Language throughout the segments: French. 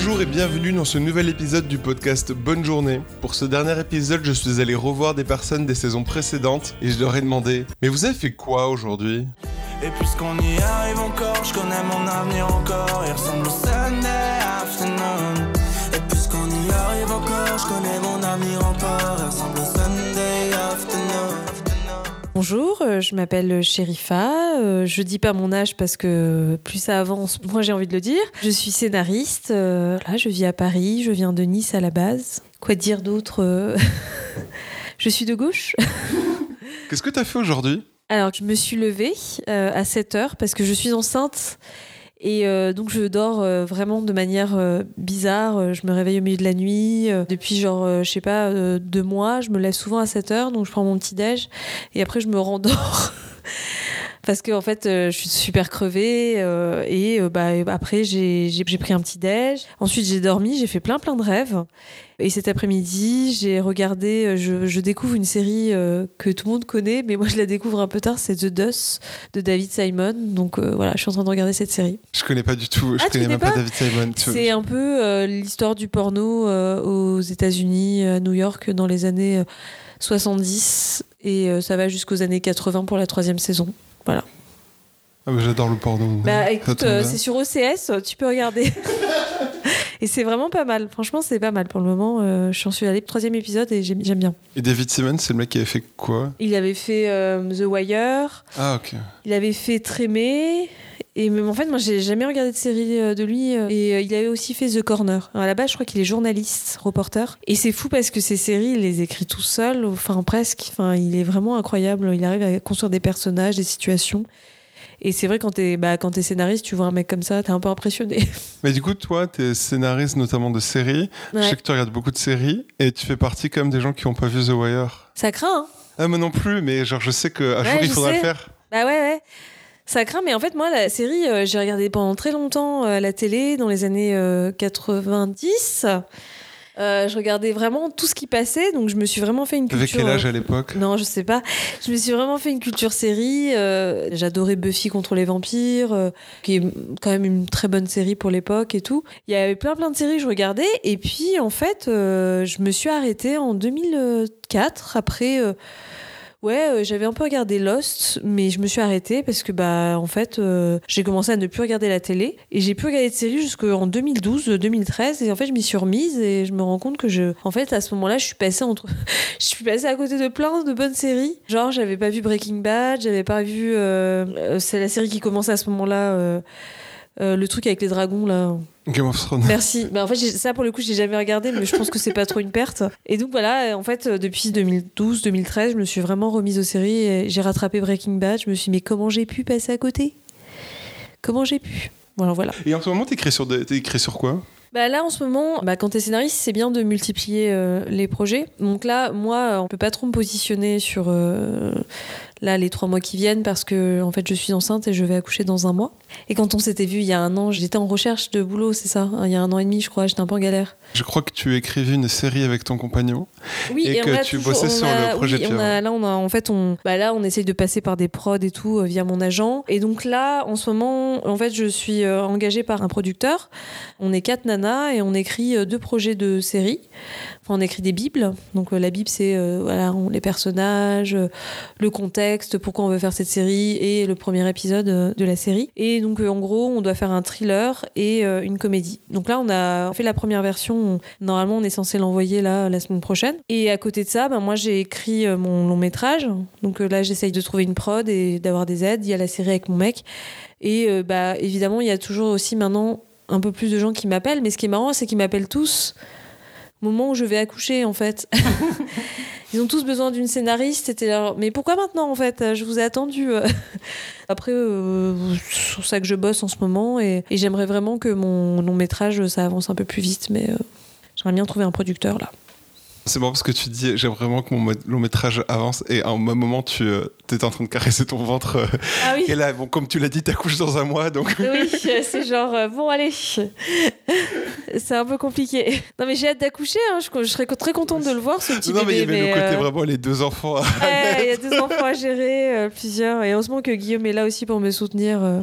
Bonjour et bienvenue dans ce nouvel épisode du podcast Bonne journée. Pour ce dernier épisode, je suis allé revoir des personnes des saisons précédentes et je leur ai demandé Mais vous avez fait quoi aujourd'hui? Et puisqu'on y arrive encore, je connais mon avenir encore. Il ressemble au Sunday afternoon. Et puisqu'on y arrive encore, je connais mon avenir encore. Bonjour, euh, je m'appelle Sherifa. euh, Je dis pas mon âge parce que plus ça avance, moins j'ai envie de le dire. Je suis scénariste. euh, Là, je vis à Paris. Je viens de Nice à la base. Quoi dire d'autre Je suis de gauche. Qu'est-ce que t'as fait aujourd'hui? Alors, je me suis levée à 7 heures parce que je suis enceinte. Et euh, donc, je dors euh, vraiment de manière euh, bizarre. Je me réveille au milieu de la nuit. Depuis, genre, je sais pas, deux mois, je me lève souvent à 7 heures. Donc, je prends mon petit-déj. Et après, je me rendors. Parce que en fait, euh, je suis super crevée euh, et euh, bah, après j'ai pris un petit déj. Ensuite j'ai dormi, j'ai fait plein plein de rêves. Et cet après-midi, j'ai regardé, je, je découvre une série euh, que tout le monde connaît, mais moi je la découvre un peu tard, c'est The Dust de David Simon. Donc euh, voilà, je suis en train de regarder cette série. Je connais pas du tout, je Ah, connais connais même pas pas David Simon. C'est un peu euh, l'histoire du porno aux États-Unis, à New York, dans les années euh, 70. Et ça va jusqu'aux années 80 pour la troisième saison. Ah, bah, J'adore le porno. Bah écoute, euh, c'est sur OCS, tu peux regarder. et c'est vraiment pas mal. Franchement, c'est pas mal pour le moment. Euh, je suis allée au troisième épisode et j'aime bien. Et David Simon, c'est le mec qui avait fait quoi? Il avait fait euh, The Wire, Ah, ok. il avait fait Trémé. Et même en fait, moi, j'ai jamais regardé de série euh, de lui. euh, Et euh, il avait aussi fait The Corner. Alors, à la base, je crois qu'il est journaliste, reporter. Et c'est fou parce que ces séries, il les écrit tout seul, enfin presque. Enfin, il est vraiment incroyable. Il arrive à construire des personnages, des situations. Et c'est vrai, quand t'es bah, quand t'es scénariste, tu vois un mec comme ça, t'es un peu impressionné. Mais du coup, toi, t'es scénariste notamment de séries. Je sais que tu regardes beaucoup de séries et tu fais partie quand même des gens qui ont pas vu The Wire. Ça craint, hein Ah, moi non plus, mais genre, je sais qu'un Ouais, jour, il faudra sais. le faire. Bah ouais, ouais. Ça craint, mais en fait, moi, la série, euh, j'ai regardé pendant très longtemps euh, à la télé, dans les années euh, 90. Euh, je regardais vraiment tout ce qui passait, donc je me suis vraiment fait une culture. Avec quel âge euh, à l'époque? Non, je sais pas. Je me suis vraiment fait une culture série. euh, J'adorais Buffy contre les vampires, euh, qui est quand même une très bonne série pour l'époque et tout. Il y avait plein plein de séries que je regardais. Et puis, en fait, euh, je me suis arrêtée en 2004. Après, euh, ouais, euh, j'avais un peu regardé Lost, mais je me suis arrêtée parce que, bah, en fait, euh, j'ai commencé à ne plus regarder la télé. Et j'ai plus regardé de séries jusqu'en 2012-2013. Et en fait, je m'y suis remise et je me rends compte que je. En fait, à ce moment-là, je suis passée entre je suis passée à côté de plein de bonnes séries. Genre, j'avais pas vu Breaking Bad, j'avais pas vu. euh, euh, c'est la série qui commençait à ce moment-là. Euh, euh, le truc avec les dragons là. Game of Thrones. Merci. Bah, en fait, ça pour le coup, j'ai jamais regardé, mais je pense que c'est pas trop une perte. Et donc voilà, en fait, euh, depuis 2012-2013, je me suis vraiment remise aux séries. J'ai rattrapé Breaking Bad. Je me suis dit, mais comment j'ai pu passer à côté? Comment j'ai pu? Voilà, voilà. Et en ce moment, t'écris sur, de- t'écris sur quoi? Bah là en ce moment, bah, quand t'es scénariste, c'est bien de multiplier euh, les projets. Donc là, moi, euh, on peut pas trop me positionner sur euh, là les trois mois qui viennent parce que en fait je suis enceinte et je vais accoucher dans un mois. Et quand on s'était vu il y a un an, j'étais en recherche de boulot, c'est ça hein, Il y a un an et demi, je crois, j'étais un peu en galère. Je crois que tu écrivis une série avec ton compagnon. Oui, Et que tu toujours- bossais sur a- le projet oui, on a- là, on a, en fait, on, bah là, on essaye de passer par des prods et tout euh, via mon agent. Et donc là, en ce moment, en fait, je suis euh, engagée par un producteur. On est quatre nanas et on écrit euh, deux projets de série. On écrit des bibles. Donc euh, la bible, c'est euh, voilà, on- les personnages, euh, le contexte, pourquoi on veut faire cette série et le premier épisode de la série. Et donc, en gros, on doit faire un thriller et une comédie. Donc là, on a fait la première version. On- Normalement, on est censé l'envoyer là la semaine prochaine. Et à côté de ça, ben, moi, j'ai écrit mon long métrage. Donc là, j'essaye de trouver une prod et d'avoir des aides. Il y a la série avec mon mec. Et bah, évidemment, il y a toujours aussi maintenant un peu plus de gens qui m'appellent. Mais ce qui est marrant, c'est qu'ils m'appellent tous moment où je vais accoucher, en fait. Ils ont tous besoin d'une scénariste. C'était leur... Mais pourquoi maintenant, en fait? Je vous ai attendu. euh. Après, euh, c'est sur ça que je bosse en ce moment. Et, et j'aimerais vraiment que mon long métrage, ça avance un peu plus vite. Mais euh, j'aimerais bien trouver un producteur, là. C'est marrant parce que tu dis j'aime vraiment que mon mo- long métrage avance et à un moment tu euh, étais en train de caresser ton ventre euh, Ah oui et là bon comme tu l'as dit t'accouches dans un mois donc Oui, c'est genre, euh, bon, allez. C'est un peu compliqué. Non, mais j'ai hâte d'accoucher. hein. Je, je serais très contente de le voir, ce petit non mais il y avait le côté euh, vraiment les deux enfants ouais, Il y a deux enfants à gérer, euh, plusieurs. Et heureusement que Guillaume est là aussi pour me soutenir. euh,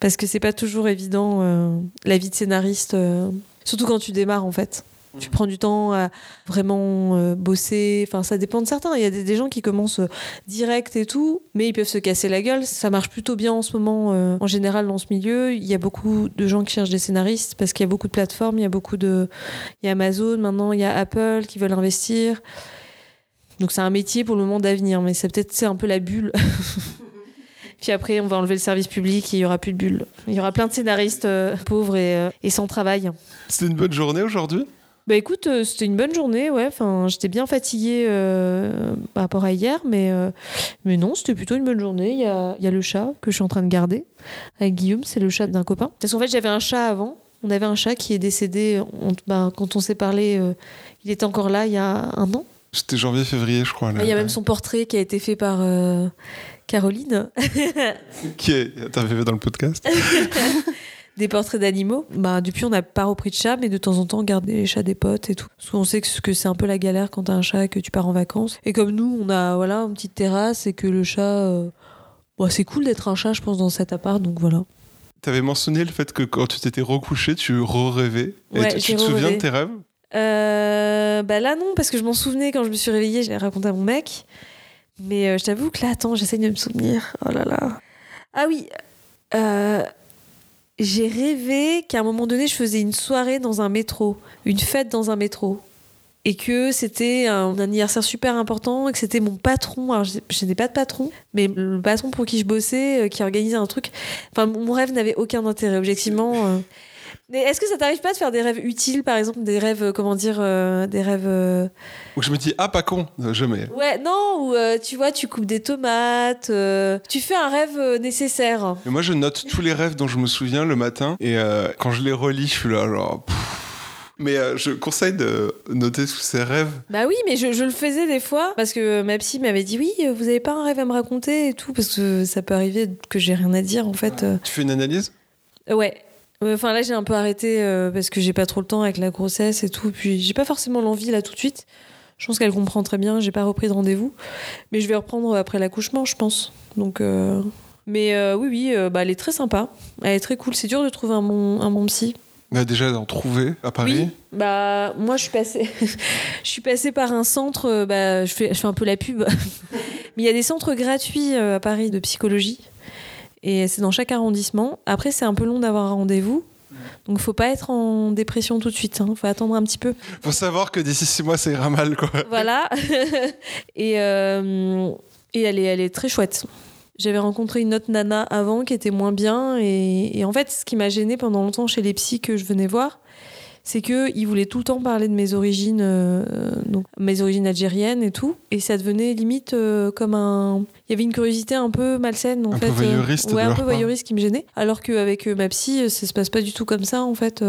parce que c'est pas toujours évident, euh, la vie de scénariste. euh. Surtout quand tu démarres en fait. Tu prends du temps à vraiment euh, bosser. Enfin, ça dépend de certains. Il y a des, gens qui commencent euh, direct et tout, mais ils peuvent se casser la gueule. Ça marche plutôt bien en ce moment, euh, en général, dans ce milieu. Il y a beaucoup de gens qui cherchent des scénaristes parce qu'il y a beaucoup de plateformes. Il y a beaucoup de. Il y a Amazon maintenant, il y a Apple qui veulent investir. Donc, c'est un métier pour le moment d'avenir, mais c'est peut-être un peu la bulle. Puis après, on va enlever le service public et il y aura plus de bulle. Il y aura plein de scénaristes pauvres et, et sans travail. C'était une bonne journée aujourd'hui? Bah écoute, euh, c'était une bonne journée, ouais. Enfin, j'étais bien fatiguée euh, par rapport à hier, mais, euh, mais non, c'était plutôt une bonne journée. Il y a, il y a le chat que je suis en train de garder avec Guillaume, c'est le chat d'un copain. Parce qu'en fait, j'avais un chat avant. On avait un chat qui est décédé on- bah, quand on s'est parlé. euh, il était encore là il y a un an. C'était janvier-février, je crois. là. Il y a même son portrait qui a été fait par euh, Caroline. Qui est interviewé dans le podcast? des portraits d'animaux. Bah, depuis, on n'a pas repris de chat, mais de temps en temps, on garde les chats des potes et tout. Parce qu'on sait que c'est un peu la galère quand t'as un chat et que tu pars en vacances. Et comme nous, on a voilà, une petite terrasse et que le chat. euh, bon, c'est cool d'être un chat, je pense, dans cet appart, donc voilà. T'avais mentionné le fait que quand tu t'étais recouché, tu re-rêvais. Et Ouais, tu- tu te souviens de tes rêves? Euh, bah là, non, parce que je m'en souvenais quand je me suis réveillée, je l'ai raconté à mon mec. Mais euh, je t'avoue que là, attends, j'essaye de me souvenir. Oh là là. Ah oui. euh, j'ai rêvé qu'à un moment donné, je faisais une soirée dans un métro, une fête dans un métro. Et que c'était un anniversaire super important et que c'était mon patron. Alors, je n'ai pas de patron, mais le patron pour qui je bossais, euh, qui organisait un truc. Enfin, mon rêve n'avait aucun intérêt, objectivement. euh. Mais est-ce que ça t'arrive pas de faire des rêves utiles, par exemple, des rêves, euh, comment dire, euh, des rêves. euh, Où je me dis, ah, pas con, euh, jamais. Ouais, non, où euh, tu vois, tu coupes des tomates, tu fais un rêve nécessaire. Mais moi, je note tous les rêves dont je me souviens le matin. Et quand je les relis, je suis là, genre. pff. Mais euh, je conseille de noter tous ces rêves. Bah oui, mais je, je le faisais des fois parce que ma psy m'avait dit oui, vous avez pas un rêve à me raconter et tout parce que ça peut arriver que j'ai rien à dire en fait. Tu fais une analyse? Ouais. Enfin là j'ai un peu arrêté euh, parce que j'ai pas trop le temps avec la grossesse et tout. Puis j'ai pas forcément l'envie là tout de suite. Je pense qu'elle comprend très bien. J'ai pas repris de rendez-vous, mais je vais reprendre après l'accouchement, je pense. Donc. euh, Mais euh, oui, oui, euh, bah, elle est très sympa. Elle est très cool. C'est dur de trouver un bon, un bon psy. Déjà, d'en trouver à Paris. Oui. Bah, moi, je suis passée, je suis passée par un centre. Bah, je fais, je fais un peu la pub. Mais il y a des centres gratuits à Paris de psychologie. Et c'est dans chaque arrondissement. Après, c'est un peu long d'avoir un rendez-vous. Donc, faut pas être en dépression tout de suite. Hein. Faut attendre un petit peu. Faut savoir que d'ici six mois, ça ira mal, quoi. Voilà. et, euh, et elle, est, elle est très chouette. J'avais rencontré une autre nana avant qui était moins bien. Et, et en fait, ce qui m'a gênée pendant longtemps chez les psys que je venais voir, c'est qu'ils voulaient tout le temps parler de mes origines, euh, donc mes origines algériennes et tout. Et ça devenait limite euh, comme un. Il y avait une curiosité un peu malsaine, en Un fait. peu voyeuriste Ouais, de un peu voyeuriste qui me gênait. Alors qu'avec euh, ma psy, ça se passe pas du tout comme ça, en fait.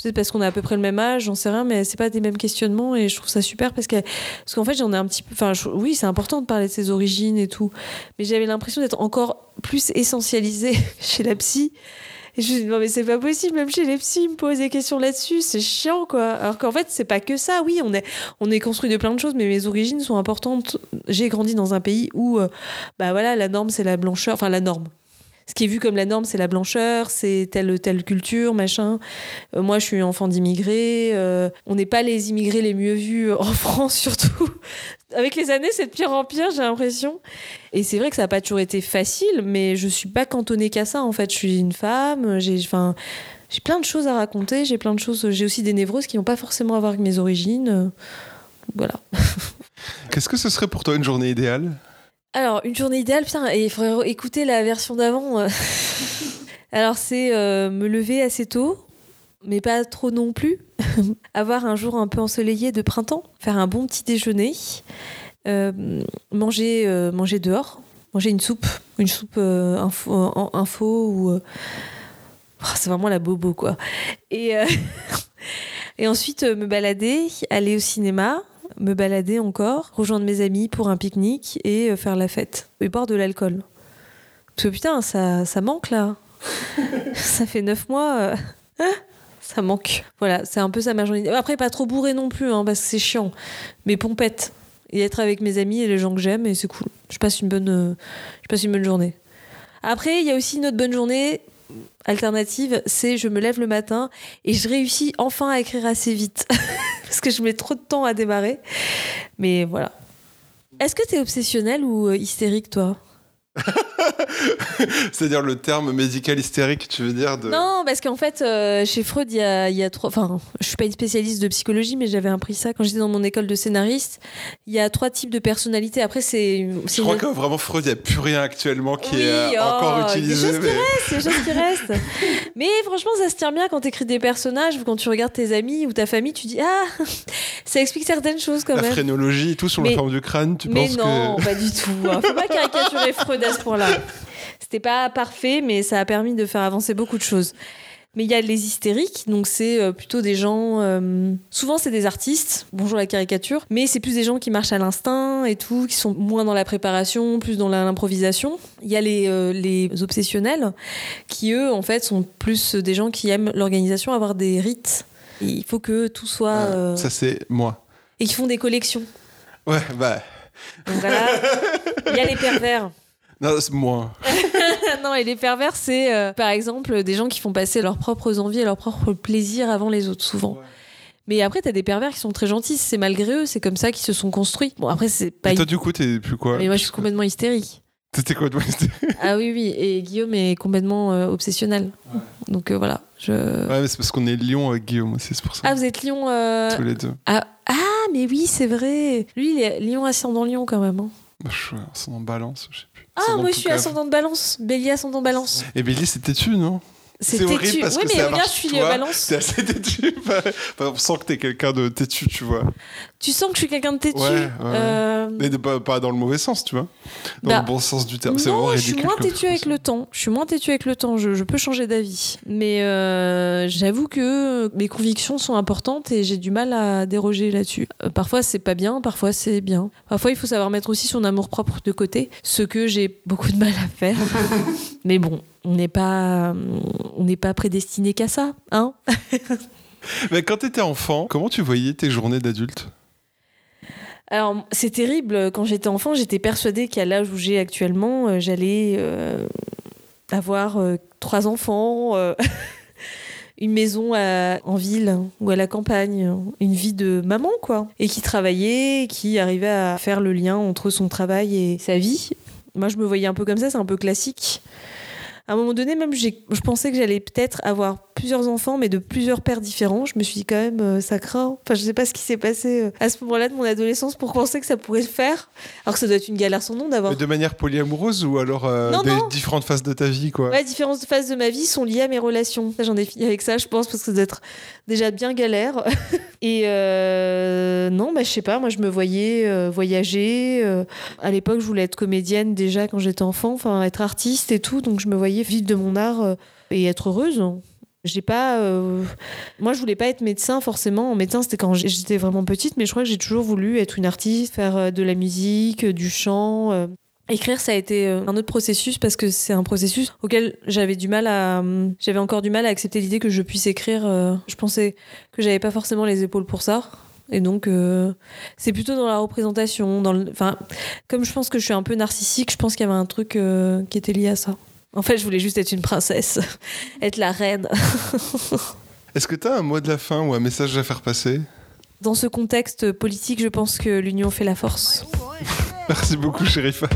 Peut-être parce qu'on a à peu près le même âge, j'en sais rien, mais c'est pas des mêmes questionnements et je trouve ça super parce que parce qu'en fait j'en ai un petit peu. Enfin, je- oui, c'est important de parler de ses origines et tout, mais j'avais l'impression d'être encore plus essentialisée chez la psy. Je me dis non mais c'est pas possible, même chez les psys, ils me posent des questions là-dessus, c'est chiant quoi. Alors qu'en fait c'est pas que ça. Oui, on est on est construit de plein de choses, mais mes origines sont importantes. J'ai grandi dans un pays où euh, bah voilà la norme c'est la blancheur, enfin la norme ce qui est vu comme la norme, c'est la blancheur, c'est telle telle culture, machin. Euh, moi, je suis enfant d'immigrés. euh, on n'est pas les immigrés les mieux vus en France, surtout. Avec les années, c'est de pire en pire, j'ai l'impression. Et c'est vrai que ça n'a pas toujours été facile, mais je suis pas cantonnée qu'à ça. En fait, je suis une femme. J'ai, plein de choses à raconter. J'ai plein de choses. J'ai aussi des névroses qui n'ont pas forcément à voir avec mes origines. euh, Voilà. Qu'est-ce que ce serait pour toi une journée idéale? Alors, une journée idéale, putain, et il faudrait écouter la version d'avant. euh. Alors, c'est euh, me lever assez tôt, mais pas trop non plus. Avoir un jour un peu ensoleillé de printemps, faire un bon petit déjeuner, euh, manger, euh, manger dehors, manger une soupe, une soupe info, info ou. oh, c'est vraiment la bobo, quoi. Et, et ensuite, me balader, aller au cinéma, me balader encore, rejoindre mes amis pour un pique-nique et euh, faire la fête et boire de l'alcool. Parce putain, ça, ça manque là. ça fait neuf mois. euh, ça manque. Voilà, c'est un peu ça ma journée. Après, pas trop bourré non plus, hein, parce que c'est chiant. Mais pompette. Et être avec mes amis et les gens que j'aime, et c'est cool. Je passe une bonne, euh, je passe une bonne journée. Après, il y a aussi une autre bonne journée. alternative, c'est je me lève le matin et je réussis enfin à écrire assez vite. Parce que je mets trop de temps à démarrer. Mais voilà. Est-ce que t'es obsessionnel ou euh, hystérique, toi? C'est-à-dire le terme médical hystérique, tu veux dire de... Non, parce qu'en fait, euh, chez Freud, il y a, il y a trois. Enfin, je suis pas une spécialiste de psychologie, mais j'avais appris ça quand j'étais dans mon école de scénariste. Il y a trois types de personnalités. Après, c'est. Je crois une- que vraiment Freud, il n'y a plus rien actuellement qui Oui, est oh, encore utilisé. Des mais- qui restent, des choses qui restent. Mais franchement, ça se tient bien quand t'écris des personnages ou quand tu regardes tes amis ou ta famille, tu dis ah, ça explique certaines choses quand La même. phrénologie et tout sur Mais- la forme du crâne, tu mais penses non, que... pas du tout. hein. Faut pas caricaturer Freud à ce point-là. C'était pas parfait, mais ça a permis de faire avancer beaucoup de choses. Mais il y a les hystériques, donc c'est euh, plutôt des gens. euh, souvent, c'est des artistes. Bonjour la caricature, mais c'est plus des gens qui marchent à l'instinct et tout, qui sont moins dans la préparation, plus dans l'improvisation. Il y a les, euh, les obsessionnels, qui eux, en fait, sont plus des gens qui aiment l'organisation, avoir des rites. Et il faut que tout soit. Euh, Ça, c'est moi. Et qui font des collections. Ouais, bah... Donc voilà. Il y a les pervers. Non, c'est moi. non, et les pervers, c'est euh, par exemple des gens qui font passer leurs propres envies et leurs propres plaisirs avant les autres, souvent. Mais après, t'as des pervers qui sont très gentils, c'est malgré eux, c'est comme ça qu'ils se sont construits. Bon, après, c'est pas. Et toi, du coup, t'es plus quoi Mais moi, je suis complètement hystérique. T'étais quoi, toi ah oui, oui, et Guillaume est complètement euh, obsessionnel. Donc euh, voilà. Je... Ouais, mais c'est parce qu'on est Lyon avec Guillaume aussi, c'est pour ça. Ah, vous êtes Lion. euh, Tous les deux. Ah, ah, mais oui, c'est vrai. Lui, il est Lion ascendant Lion quand même. hein. Bah, je suis ascendant balance, je. Ah, moi, je suis ascendant de balance. Bélier ascendant balance. Et Billy, c'était tu, non? C'est horrible têtu. parce Oui, que mais ça regarde, marche je suis toi. balance. C'est assez têtu. Enfin, on sent que t'es quelqu'un de têtu, tu vois. Tu sens que je suis quelqu'un de têtu. Ouais, ouais, ouais. Euh, Mais de- pas, pas dans le mauvais sens, tu vois. Dans Bah, le bon sens du terme. C'est Non, vraiment je suis ridicule. moins têtu avec le temps. Je suis moins têtu avec le temps. Je, je peux changer d'avis. Mais euh, j'avoue que mes convictions sont importantes et j'ai du mal à déroger là-dessus. Euh, parfois, c'est pas bien. Parfois, c'est bien. Parfois, il faut savoir mettre aussi son amour propre de côté. Ce que j'ai beaucoup de mal à faire. Mais bon, on n'est pas, on n'est pas prédestiné qu'à ça, hein Mais quand t'étais enfant, comment tu voyais tes journées d'adulte? Alors, c'est terrible. Quand j'étais enfant, j'étais persuadée qu'à l'âge où j'ai actuellement, euh, j'allais euh, avoir euh, trois enfants, euh, une maison à- en ville ou à la campagne, une vie de maman, quoi. Et qui travaillait, qui arrivait à faire le lien entre son travail et sa vie. Moi, je me voyais un peu comme ça, c'est un peu classique. À un moment donné, même, je pensais que j'allais peut-être avoir plusieurs enfants, mais de plusieurs pères différents. Je me suis dit quand même, euh, ça craint. Enfin, je sais pas ce qui s'est passé euh, à ce moment-là de mon adolescence pour penser que ça pourrait se faire. Alors que ça doit être une galère sans nom d'avoir. De manière polyamoureuse ou alors euh, Non, des non. différentes phases de ta vie, quoi Ouais, différentes phases de ma vie sont liées à mes relations. J'en ai fini avec ça, je pense, parce que ça doit être déjà bien galère. Et euh, non, bah, je sais pas, moi je me voyais euh, voyager. à l'époque, je voulais être comédienne déjà quand j'étais enfant, enfin être artiste et tout. Donc je me voyais vivre de mon art et être heureuse. J'ai pas. euh, Moi, je voulais pas être médecin forcément. Médecin, c'était quand j'étais vraiment petite, mais je crois que j'ai toujours voulu être une artiste, faire euh, de la musique, euh, du chant. Écrire, ça a été un autre processus parce que c'est un processus auquel j'avais du mal à, j'avais encore du mal à accepter l'idée que je puisse écrire. Je pensais que j'avais pas forcément les épaules pour ça. Et donc, c'est plutôt dans la représentation, dans le, enfin, comme je pense que je suis un peu narcissique, je pense qu'il y avait un truc qui était lié à ça. En fait, je voulais juste être une princesse, être la reine. Est-ce que t'as un mot de la fin ou un message à faire passer? Dans ce contexte politique, je pense que l'union fait la force. Merci beaucoup, Sherifa.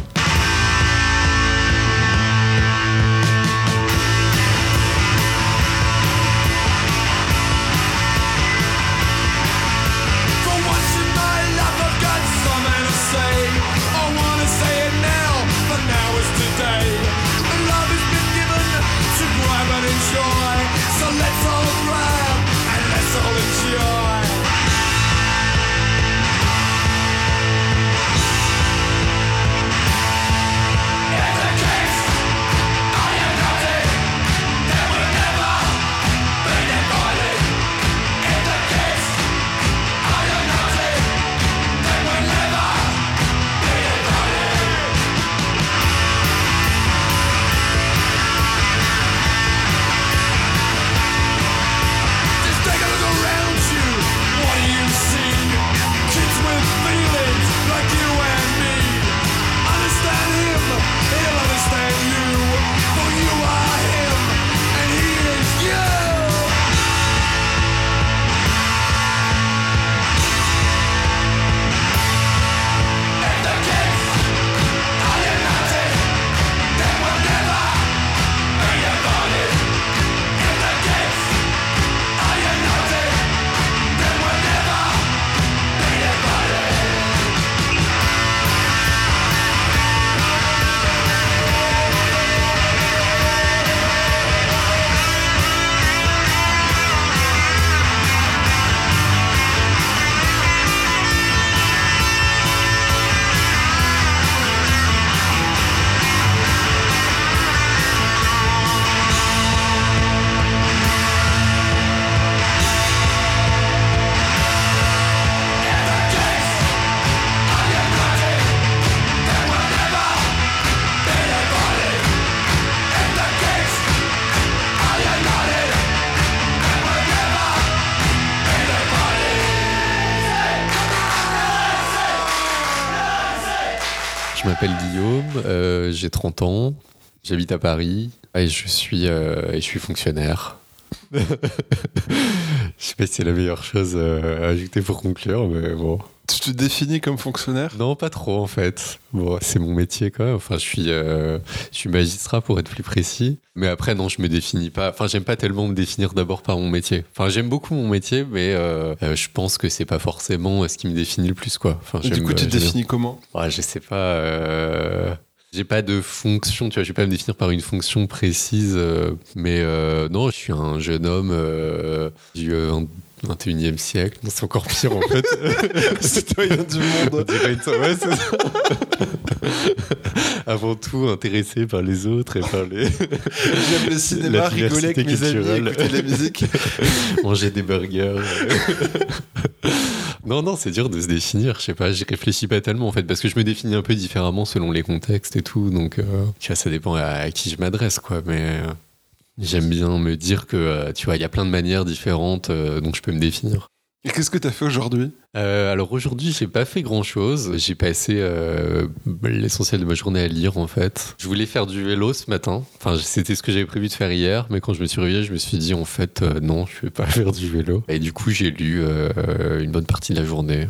Je m'appelle Guillaume, euh, j'ai 30 ans, j'habite à Paris et je suis, euh, et je suis fonctionnaire. je sais pas si c'est la meilleure chose euh, à ajouter pour conclure, mais bon. Tu te définis comme fonctionnaire? Non, pas trop en fait. Bon, c'est mon métier quand même. Enfin, je suis, euh, je suis magistrat pour être plus précis. Mais après, non, je me définis pas. Enfin, j'aime pas tellement me définir d'abord par mon métier. Enfin, j'aime beaucoup mon métier, mais euh, je pense que c'est pas forcément ce qui me définit le plus, quoi. Enfin, Du coup, tu te définis comment? Ouais, je sais pas. euh, J'ai pas de fonction, tu vois, je vais pas me définir par une fonction précise, euh, mais euh, non, je suis un jeune homme du euh, 21e siècle. C'est encore pire en fait. Citoyen du On monde. dirait une- ouais, c'est ça. Avant tout, intéressé par les autres et par les. J'aime le cinéma, La rigoler avec mes amis, culturelle. écouter de la musique. manger des burgers. non, non, c'est dur de se définir. Je sais pas, j'y réfléchis pas tellement en fait, parce que je me définis un peu différemment selon les contextes et tout. Donc, euh, tu vois, ça dépend à, à qui je m'adresse, quoi. Mais euh, j'aime bien me dire que, euh, tu vois, il y a plein de manières différentes euh, dont je peux me définir. Et qu'est-ce que t'as fait aujourd'hui? Euh, alors aujourd'hui, j'ai pas fait grand chose. J'ai passé euh, l'essentiel de ma journée à lire en fait. Je voulais faire du vélo ce matin. Enfin, c'était ce que j'avais prévu de faire hier, mais quand je me suis réveillé, je me suis dit en fait euh, non, je vais pas faire du vélo. Et du coup, j'ai lu une bonne partie de la journée.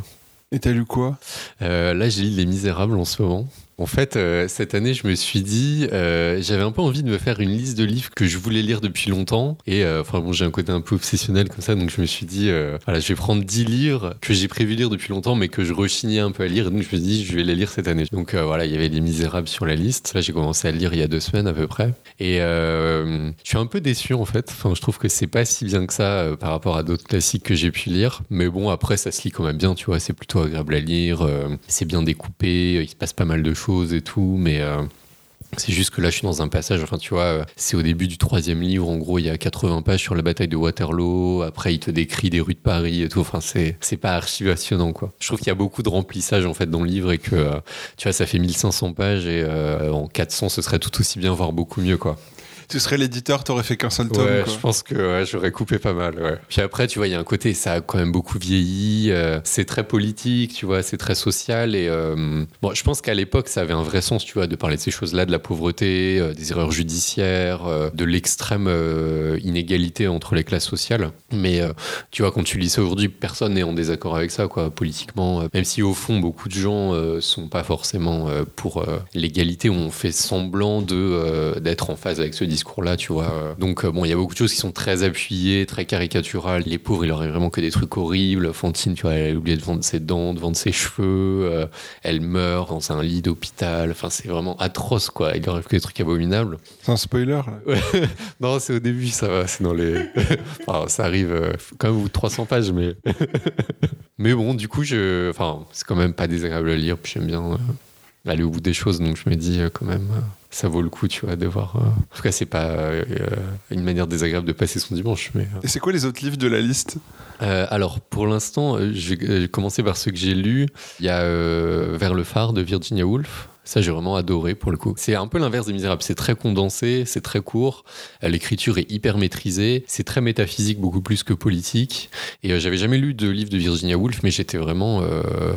Et t'as lu quoi? Là, j'ai lu Les Misérables en ce moment. En fait, euh, cette année, je me suis dit, euh, j'avais un peu envie de me faire une liste de livres que je voulais lire depuis longtemps. Et euh, bon, j'ai un côté un peu obsessionnel comme ça, donc je me suis dit, euh, voilà, je vais prendre 10 livres que j'ai prévu lire depuis longtemps, mais que je rechignais un peu à lire. Donc, je me suis dit, je vais les lire cette année. Donc voilà, il y avait Les Misérables sur la liste. Là, j'ai commencé à lire il y a deux semaines à peu près. Et je suis un peu déçu en fait. Enfin, je trouve que c'est pas si bien que ça par rapport à d'autres classiques que j'ai pu lire. Mais bon, après, ça se lit quand même bien, tu vois. C'est plutôt agréable à lire. c'est bien découpé. Il se passe pas mal de choses et tout. Mais euh, c'est juste que là, je suis dans un passage. Enfin, tu vois, euh, c'est au début du troisième livre. En gros, il y a 80 pages sur la bataille de Waterloo. Après, il te décrit des rues de Paris et tout. Enfin, c'est c'est pas archi passionnant, quoi. Je trouve qu'il y a beaucoup de remplissage en fait dans le livre et que euh, tu vois, ça fait 1500 pages et en 400, ce serait tout aussi bien, voire beaucoup mieux, quoi. Tu serais l'éditeur, t'aurais fait qu'un seul tome. Ouais, quoi. je pense que ouais, j'aurais coupé pas mal. Ouais. Puis après, tu vois, il y a un côté, ça a quand même beaucoup vieilli. euh, c'est très politique, tu vois, c'est très social. Et euh, bon, je pense qu'à l'époque, ça avait un vrai sens, tu vois, de parler de ces choses-là, de la pauvreté, euh, des erreurs judiciaires, de l'extrême inégalité entre les classes sociales. Mais tu vois, quand tu lis ça aujourd'hui, personne n'est en désaccord avec ça, quoi, politiquement. Même si au fond, beaucoup de gens sont pas forcément pour l'égalité, ou on fait semblant de d'être en phase avec ce discours-là, tu vois. Donc euh, bon, il y a beaucoup de choses qui sont très appuyées, très caricaturales. Les pauvres, il leur arrive vraiment que des trucs horribles. Fantine, tu vois, elle a oublié de vendre ses dents, de vendre ses cheveux. euh, elle meurt dans un lit d'hôpital. Enfin, c'est vraiment atroce, quoi. Il leur arrive que des trucs abominables. C'est un spoiler. là. Non, c'est au début, ça va, c'est dans les. Enfin, ça arrive euh, quand même au bout de 300 pages, mais. mais bon, du coup, je. Enfin, c'est quand même pas désagréable à lire, puis j'aime bien aller au bout des choses, donc je me dis quand même, ça vaut le coup, tu vois, de voir. euh, En tout cas, c'est pas euh, une manière désagréable de passer son dimanche, mais. euh, Et c'est quoi les autres livres de la liste? Euh, alors, pour l'instant, je vais commencer par ceux que j'ai lus. Il y a Vers le phare de Virginia Woolf. Ça, j'ai vraiment adoré pour le coup. C'est un peu l'inverse des Misérables. C'est très condensé, c'est très court. Euh, L'écriture est hyper maîtrisée. C'est très métaphysique, beaucoup plus que politique. Et euh, j'avais jamais lu de livre de Virginia Woolf, mais j'étais vraiment. euh,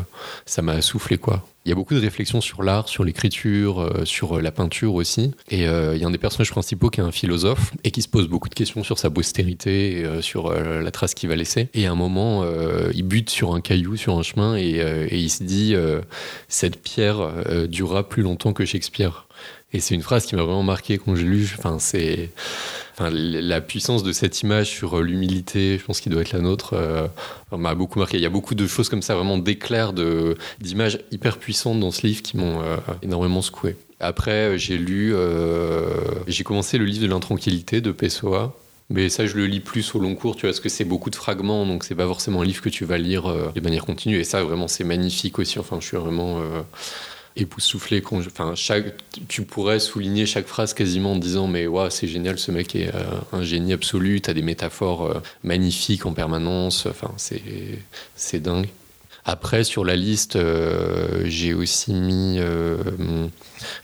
ça m'a soufflé, quoi. Il y a beaucoup de réflexions sur l'art, sur l'écriture, sur la peinture aussi. Et il y a un des personnages principaux qui est un philosophe et qui se pose beaucoup de questions sur sa postérité, et, sur la trace qu'il va laisser. Et à un moment, il bute sur un caillou, sur un chemin, et, il se dit Cette pierre euh, plus longtemps que Shakespeare. Et c'est une phrase qui m'a vraiment marqué quand j'ai lu. Enfin, c'est. La puissance de cette image sur euh, l'humilité, je pense qu'il doit être la nôtre, euh, m'a beaucoup marqué. Il y a beaucoup de choses comme ça, vraiment d'éclairs, d'images hyper puissantes dans ce livre qui m'ont euh, énormément secoué. Après, j'ai lu, j'ai commencé le livre de l'intranquillité de Pessoa. Mais ça, je le lis plus au long cours, tu vois, parce que c'est beaucoup de fragments, donc c'est pas forcément un livre que tu vas lire de manière continue. Et ça, vraiment, c'est magnifique aussi. Enfin, je suis vraiment époustouflé. Enfin, chaque, tu pourrais souligner chaque phrase quasiment en disant, mais waouh, c'est génial, ce mec est euh, un génie absolu. T'as des métaphores euh, magnifiques en permanence. Enfin, c'est, dingue. Après, sur la liste, euh, j'ai aussi mis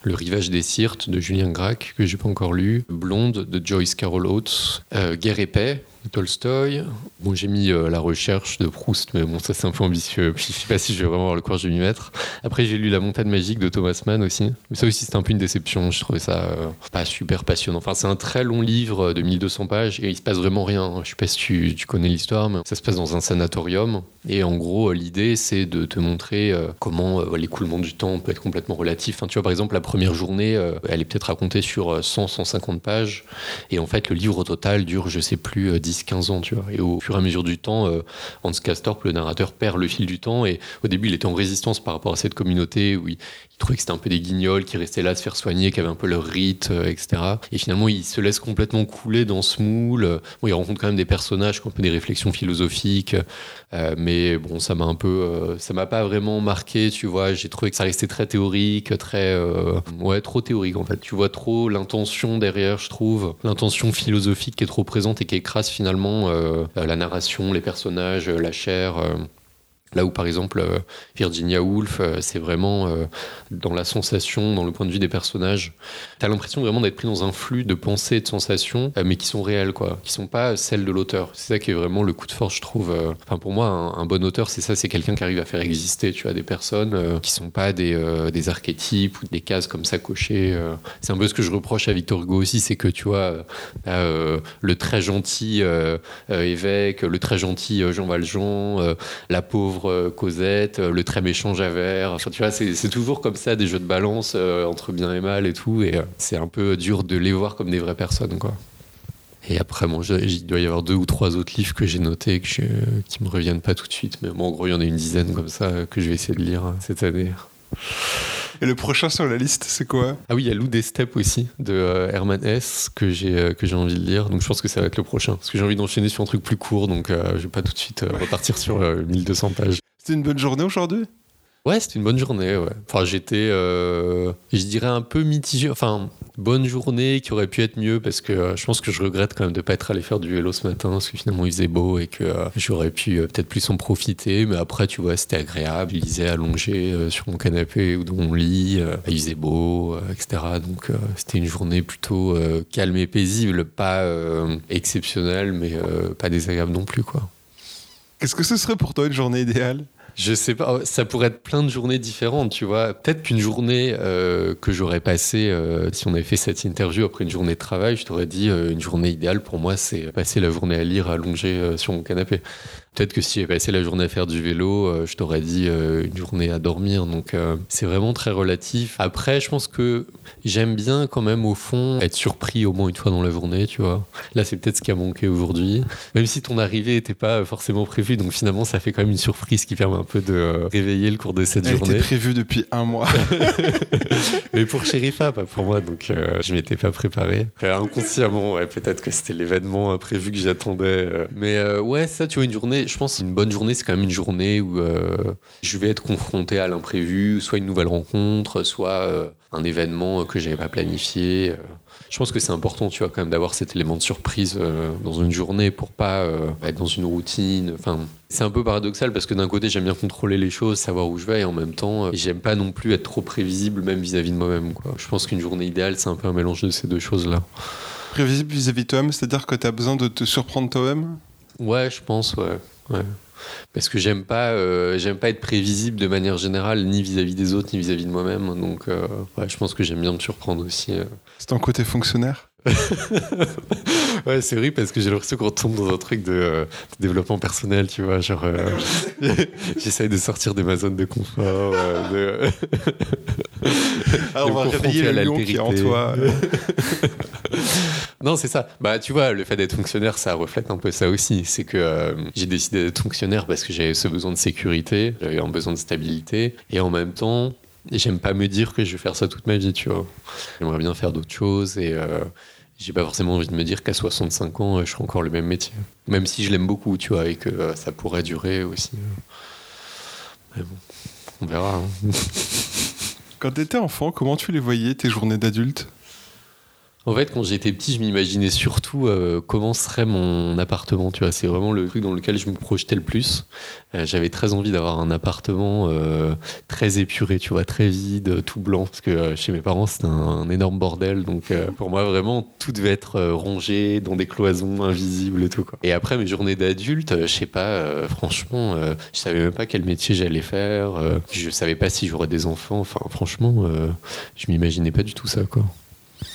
Le rivage des Sirtes de Julien Gracq, que j'ai pas encore lu, Blonde de Joyce Carol Oates, euh, Guerre et paix Tolstoy. Bon, j'ai mis euh, La Recherche de Proust, mais bon, ça c'est un peu ambitieux. Je sais pas si je vais vraiment avoir le courage de m'y mettre. Après, j'ai lu La Montagne Magique de Thomas Mann aussi. Mais ça aussi, c'était un peu une déception. Je trouvais ça euh, pas super passionnant. Enfin, c'est un très long livre de 1200 pages et il se passe vraiment rien. Je sais pas si tu, tu connais l'histoire, mais ça se passe dans un sanatorium. Et en gros, l'idée, c'est de te montrer comment l'écoulement du temps peut être complètement relatif. Enfin, tu vois, par exemple, la première journée, elle est peut-être racontée sur 100, 150 pages. Et en fait, le livre au total dure, je sais plus, 10, 15 ans, tu vois. Et au fur et à mesure du temps, euh, Hans Castorp, le narrateur, perd le fil du temps. Et au début, il était en résistance par rapport à cette communauté où il, trouvait que c'était un peu des guignols qui restaient là se faire soigner, qui avaient un peu leur rite, euh, etc. Et finalement, il se laisse complètement couler dans ce moule. Il rencontre quand même des personnages qui ont un peu des réflexions philosophiques, euh, mais bon, ça m'a un peu, euh, ça m'a pas vraiment marqué, tu vois. J'ai trouvé que ça restait très théorique, très, ouais, trop théorique en fait. Tu vois trop l'intention derrière, je trouve, l'intention philosophique qui est trop présente et qui écrase finalement la narration, les personnages, la chair. Là où par exemple euh, Virginia Woolf, euh, c'est vraiment euh, dans la sensation, dans le point de vue des personnages. T'as l'impression vraiment d'être pris dans un flux de pensées de sensations, mais qui sont réelles, quoi, qui sont pas celles de l'auteur. C'est ça qui est vraiment le coup de force, je trouve. Enfin pour moi, un, bon auteur, c'est ça, c'est quelqu'un qui arrive à faire exister, tu vois, des personnes qui sont pas des, des, archétypes ou des cases comme ça cochées. C'est un peu ce que je reproche à Victor Hugo aussi, c'est que tu vois, le très gentil évêque, le très gentil Jean Valjean, la pauvre euh, Cosette, euh, le très méchant Javert. tu vois, c'est toujours comme ça des jeux de balance euh, entre bien et mal et tout. Et c'est un peu dur de les voir comme des vraies personnes, quoi. Et après, bon, il doit y avoir deux ou trois autres livres que j'ai notés que je, qui me reviennent pas tout de suite. Mais en gros, il y en a une dizaine comme ça que je vais essayer de lire cette année. Et le prochain sur la liste, c'est quoi Ah oui, il y a Lou des Steppes aussi, de euh, Herman S, que j'ai euh, que j'ai envie de lire. Donc je pense que ça va être le prochain. Parce que j'ai envie d'enchaîner sur un truc plus court, donc euh, je vais pas tout de suite repartir sur 1200 pages. C'était une bonne journée aujourd'hui? Ouais, c'était une bonne journée. Enfin, j'étais, je dirais, un peu mitigé. Enfin, bonne journée qui aurait pu être mieux parce que euh, je pense que je regrette quand même de ne pas être allé faire du vélo ce matin parce que finalement il faisait beau et que euh, j'aurais pu euh, peut-être plus en profiter. Mais après, tu vois, c'était agréable. Il lisait allongé sur mon canapé ou dans mon lit. il faisait beau, etc. Donc c'était une journée plutôt calme et paisible, pas exceptionnelle, mais pas désagréable non plus, quoi. Qu'est-ce que ce serait pour toi une journée idéale? Je sais pas, ça pourrait être plein de journées différentes, tu vois. Peut-être qu'une journée euh, que j'aurais passée, euh, si on avait fait cette interview après une journée de travail, je t'aurais dit euh, une journée idéale pour moi, c'est passer la journée à lire allongé sur mon canapé. Peut-être que si j'avais passé la journée à faire du vélo, euh, je t'aurais dit euh, une journée à dormir. Donc euh, c'est vraiment très relatif. Après, je pense que j'aime bien quand même au fond être surpris au moins une fois dans la journée, tu vois. Là, c'est peut-être ce qui a manqué aujourd'hui. Même si ton arrivée n'était pas forcément prévue, donc finalement, ça fait quand même une surprise qui permet un peu de réveiller le cours de cette Elle journée. Était prévue depuis un mois. Mais pour Sherifa, pas pour moi, donc je m'étais pas préparé. inconsciemment, ouais, peut-être que c'était l'événement imprévu que j'attendais. Mais ouais, ça, tu vois, une journée je pense une bonne journée, c'est quand même une journée où euh, je vais être confronté à l'imprévu, soit une nouvelle rencontre, soit euh, un événement que j'avais pas planifié. Je pense que c'est important, tu vois, quand même d'avoir cet élément de surprise euh, dans une journée pour pas être dans une routine. Enfin, c'est un peu paradoxal parce que d'un côté j'aime bien contrôler les choses, savoir où je vais, et en même temps j'aime pas non plus être trop prévisible même vis-à-vis de moi-même. Je pense qu'une journée idéale, c'est un peu un mélange de ces deux choses-là. Prévisible vis-à-vis de toi-même, c'est-à-dire que tu as besoin de te surprendre toi-même? Ouais, je pense, ouais. Parce que j'aime pas, euh, j'aime pas être prévisible de manière générale, ni vis-à-vis des autres, ni vis-à-vis de moi-même. Donc, euh, ouais, je pense que j'aime bien me surprendre aussi. Euh. C'est ton côté fonctionnaire? Ouais, c'est vrai parce que j'ai l'impression qu'on tombe dans un truc de, développement personnel, tu vois. Genre, j'essaye de sortir de ma zone de confort. Alors, ah, on va réveiller le lion qui est en toi. Non, c'est ça. Bah, tu vois, le fait d'être fonctionnaire, ça reflète un peu ça aussi. C'est que euh, j'ai décidé d'être fonctionnaire parce que j'avais ce besoin de sécurité, j'avais un besoin de stabilité, et en même temps, j'aime pas me dire que je vais faire ça toute ma vie, tu vois. J'aimerais bien faire d'autres choses et euh, j'ai pas forcément envie de me dire qu'à 65 ans, je ferai encore le même métier. Même si je l'aime beaucoup, tu vois, et que euh, ça pourrait durer aussi. Mais bon, on verra. Hein. Quand t'étais enfant, comment tu les voyais, tes journées d'adulte? En fait, quand j'étais petit, je m'imaginais surtout euh, comment serait mon appartement. Tu vois, c'est vraiment le truc dans lequel je me projetais le plus. Euh, J'avais très envie d'avoir un appartement euh, très épuré, tu vois, très vide, tout blanc, parce que chez mes parents c'était un, énorme bordel. Donc pour moi, vraiment, tout devait être rongé dans des cloisons invisibles et tout. Et après mes journées d'adulte, je sais pas, franchement, je savais même pas quel métier j'allais faire. je savais pas si j'aurais des enfants. Enfin, franchement, je m'imaginais pas du tout ça, quoi.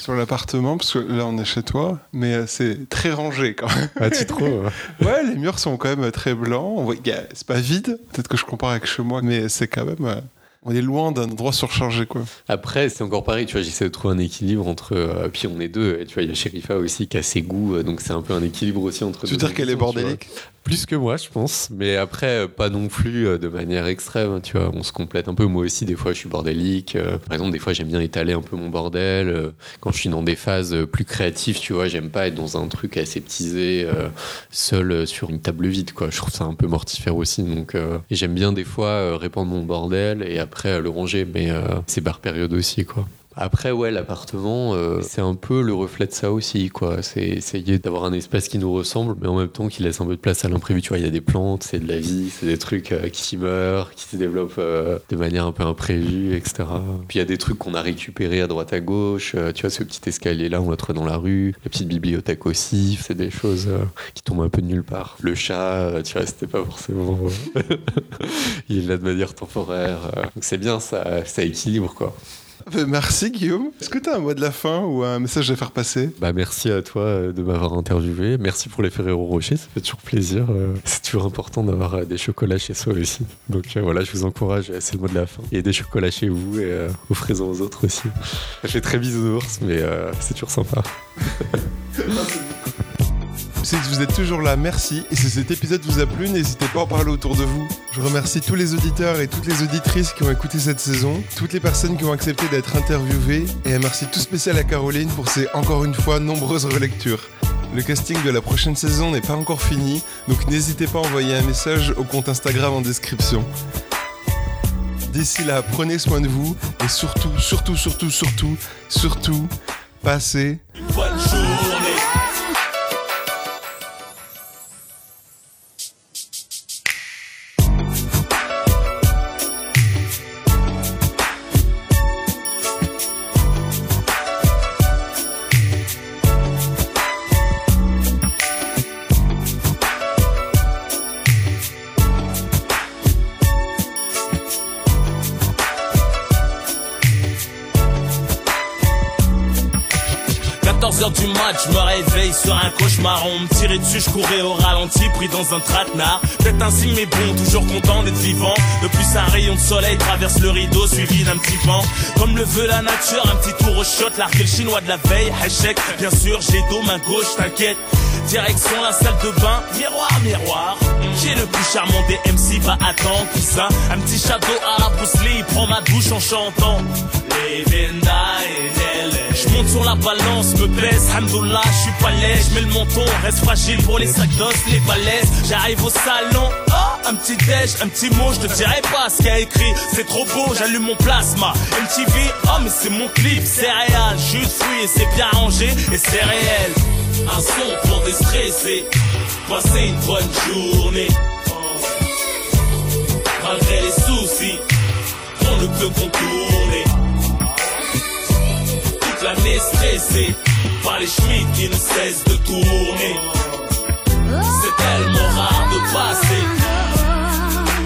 Sur l'appartement, parce que là on est chez toi, mais euh, c'est très rangé quand même. Ah, tu trouves Ouais, les murs sont quand même très blancs. C'est pas vide, peut-être que je compare avec chez moi, mais c'est quand même. euh, On est loin d'un endroit surchargé, quoi. Après, c'est encore pareil, tu vois, j'essaie de trouver un équilibre entre. euh, puis on est deux, et tu vois, il y a Sherifa aussi qui a ses goûts, euh, donc c'est un peu un équilibre aussi entre Tu veux deux dire qu'elle est bordélique? Plus que moi, je pense, mais après, euh, pas non plus euh, de manière extrême, tu vois, on se complète un peu. Moi aussi, des fois, je suis bordélique. euh, par exemple, des fois, j'aime bien étaler un peu mon bordel. quand je suis dans des phases plus créatives, tu vois, j'aime pas être dans un truc aseptisé, seul sur une table vide, quoi. Je trouve ça un peu mortifère aussi, donc. j'aime bien des fois répandre mon bordel et après le ranger, mais c'est par période aussi, quoi. Après, ouais, l'appartement, euh, c'est un peu le reflet de ça aussi, quoi. C'est essayer d'avoir un espace qui nous ressemble, mais en même temps qui laisse un peu de place à l'imprévu. Tu vois, il y a des plantes, c'est de la vie, c'est des trucs euh, qui meurent, qui se développent euh, de manière un peu imprévue, etc. Puis il y a des trucs qu'on a récupérés à droite à gauche. tu vois, ce petit escalier-là, on l'a trouvé dans la rue. La petite bibliothèque aussi. C'est des choses qui tombent un peu de nulle part. Le chat, tu vois, c'était pas forcément. il est là de manière temporaire. Donc c'est bien, ça, ça équilibre, quoi. Euh, Merci Guillaume. Est-ce que tu as un mot de la fin ou un message à faire passer? Bah merci à toi euh, de m'avoir interviewé. Merci pour les Ferrero Rocher, ça fait toujours plaisir. euh, C'est toujours important d'avoir euh, des chocolats chez soi aussi. Donc voilà, je vous encourage, c'est le mot de la fin. Et des chocolats chez vous et euh, offrez-en aux autres aussi. Ça fait très bisounours, mais euh, c'est toujours sympa. Si vous êtes toujours là, merci. Et si cet épisode vous a plu, n'hésitez pas à en parler autour de vous. Je remercie tous les auditeurs et toutes les auditrices qui ont écouté cette saison, toutes les personnes qui ont accepté d'être interviewées, et un merci tout spécial à Caroline pour ses, encore une fois, nombreuses relectures. Le casting de la prochaine saison n'est pas encore fini, donc n'hésitez pas à envoyer un message au compte Instagram en description. D'ici là, prenez soin de vous, et surtout, surtout, surtout, surtout, surtout, passez sur un cauchemar. On me tirait dessus, je courais au ralenti, pris dans un traquenard. Peut-être un signe, mais bon, toujours content d'être vivant. Depuis un rayon de soleil traverse le rideau, suivi d'un petit vent. Comme le veut la nature, un petit tour au shot, l'arc et le chinois de la veille, échec. Bien sûr, j'ai dos, main gauche, t'inquiète. Direction la salle de bain, miroir, miroir. Est le plus charmant des MC Bah attends, cousin. Un petit château à la Bruce Lee, prend ma douche en chantant. Je monte sur la balance, me baisse, hamdoullah, je suis pas je mets le menton, reste fragile pour les sacs d'os, les balaises. J'arrive au salon, oh, un petit déj, un petit mot, je te dirai pas ce qu'il a écrit, c'est trop beau, j'allume mon plasma. MTV, oh mais c'est mon clip, c'est réel, jus de fruits et c'est bien rangé et c'est réel. Un son pour déstresser, passer une bonne journée. Malgré les soucis, on ne peut contourner. Toute l'année stressée par les chemins qui ne cessent de tourner. C'est tellement rare de passer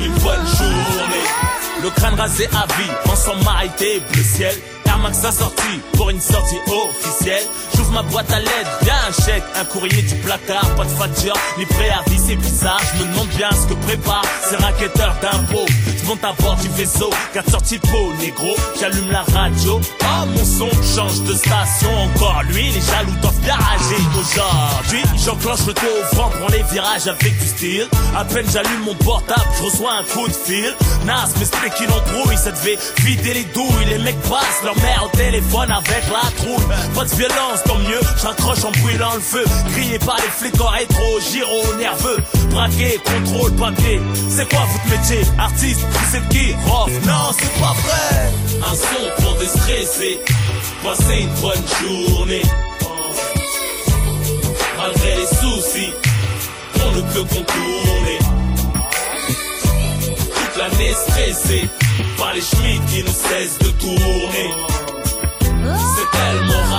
une bonne journée. Le crâne rasé à vie, ensemble marité, bleu ciel. Max a sorti pour une sortie officielle. J'ouvre ma boîte à lettres, bien un chèque, un courrier du placard, pas de facture, ni préavis, c'est bizarre. Je me demande bien ce que prépare ces raquetteurs d'impôts. À bord du vaisseau, quatre sorties de peau, négro. J'allume la radio, oh mon son change de station. Encore lui, les jaloux doivent garager. Aujourd'hui, j'enclenche le taux au vent, prends les virages avec du style. À peine j'allume mon portable, je reçois un coup de fil. Nas m'explique qu'il embrouille, ça devait vider les douilles. Les mecs passent leur mère au téléphone avec la trouille. Pas de violence, tant mieux, j'accroche en brûlant le feu. Crié par les flics en rétro, giro nerveux. braquer, contrôle papier. C'est quoi votre métier? Artiste, êtes qui Rof Non, c'est pas vrai. Un son pour déstresser, passer une bonne journée. Malgré les soucis, on ne peut contourner. Toute l'année stressée, par les chemins qui ne cessent de tourner. C'est tellement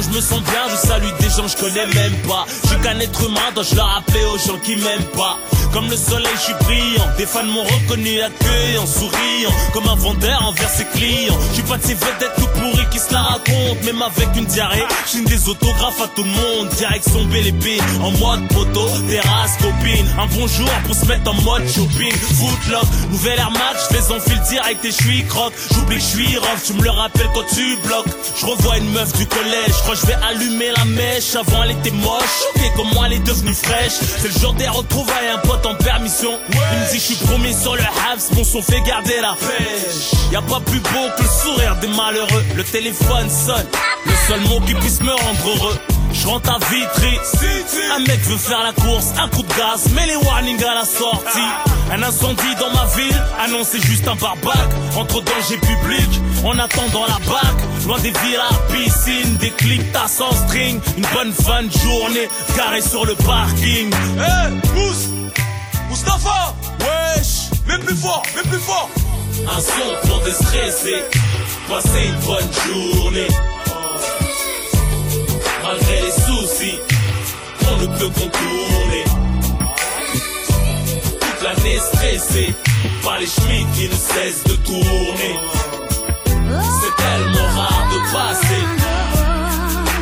Je me sens bien, je salue des gens je connais même pas. Je suis qu'un être humain, dois je le rappeler aux gens qui m'aiment pas? Comme le soleil, je suis brillant. Des fans m'ont reconnu accueilli en souriant. Comme un vendeur envers ses clients. Je suis pas de ces vedettes tout pourries qui se la racontent. Même avec une diarrhée, signe des autographes à tout le monde. Direction BLP, en mode poteau, terrasse, copine. Un bonjour pour se mettre en mode shopping. Footlock, nouvelle Air Max, je fais en fil direct et je suis croque. J'oublie que je suis rough, tu me le rappelles quand tu bloques. Je revois une meuf du collège, je vais allumer la mèche. Avant elle était moche, choquée comment elle est devenue fraîche? C'est le jour des retrouvailles, un pote en permission. Il me dit je suis promis sur le Habs, mon son fait garder la pêche. Y a pas plus beau que le sourire des malheureux. Le téléphone sonne, le seul mot qui puisse me rendre heureux. Je rentre à Vitry, un mec veut faire la course, un coup de gaz, mais les warnings à la sortie. Un incendie dans ma ville, annoncé juste un barbac. Entre danger public, on attend dans la bac. Loin des villas, piscines, des clics, tasses en string. Une bonne fin de journée, carré sur le parking. Hey, Mousse Mustapha Wesh Même plus fort, même plus fort Un son pour déstresser, passer une bonne journée. Malgré les soucis, on ne peut contourner. Toute l'année stressée, par les chemins qui ne cessent de tourner. C'est tellement rare de passer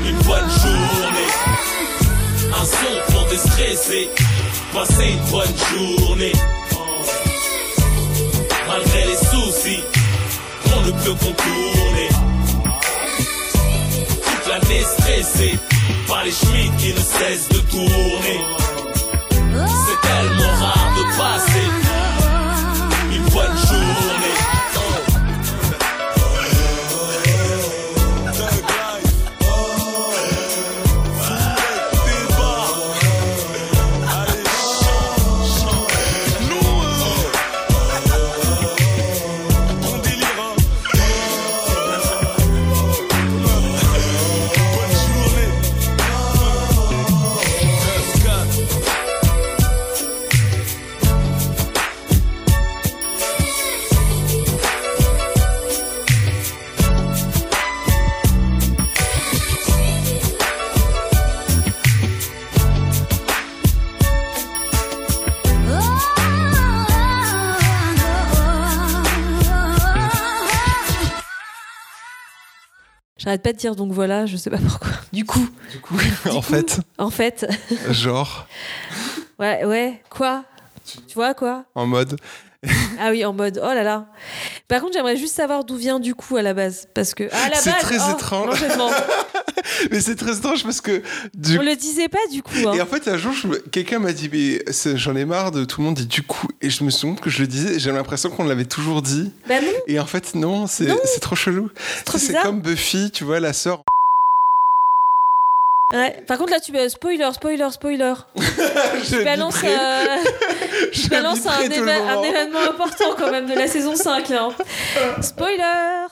une bonne journée. Un son pour déstresser, passer une bonne journée. Malgré les soucis, on ne peut contourner. Stressée, par les chemins qui ne cessent de tourner. J'arrête pas de dire donc voilà, je sais pas pourquoi. Du coup, Du coup, en fait, en fait, genre, ouais, ouais, quoi? Tu vois quoi? En mode, Ah oui, en mode oh là là. Par contre, j'aimerais juste savoir d'où vient du coup à la base, parce que à la C'est base, très oh, étrange. mais c'est très étrange parce que du On le disait pas du coup. hein. Et en fait, un jour, je quelqu'un m'a dit, mais j'en ai marre de tout le monde dit du coup. Et je me souviens que je le disais, j'ai l'impression qu'on l'avait toujours dit. Bah non, Et en fait, non, c'est Non. c'est trop chelou. trop C'est comme Buffy, tu vois, la sœur. Ouais. Par contre, là, tu euh, spoiler, spoiler, spoiler. Je Tu balances, euh, un, éve- événement important quand même de la saison 5. Là. Spoiler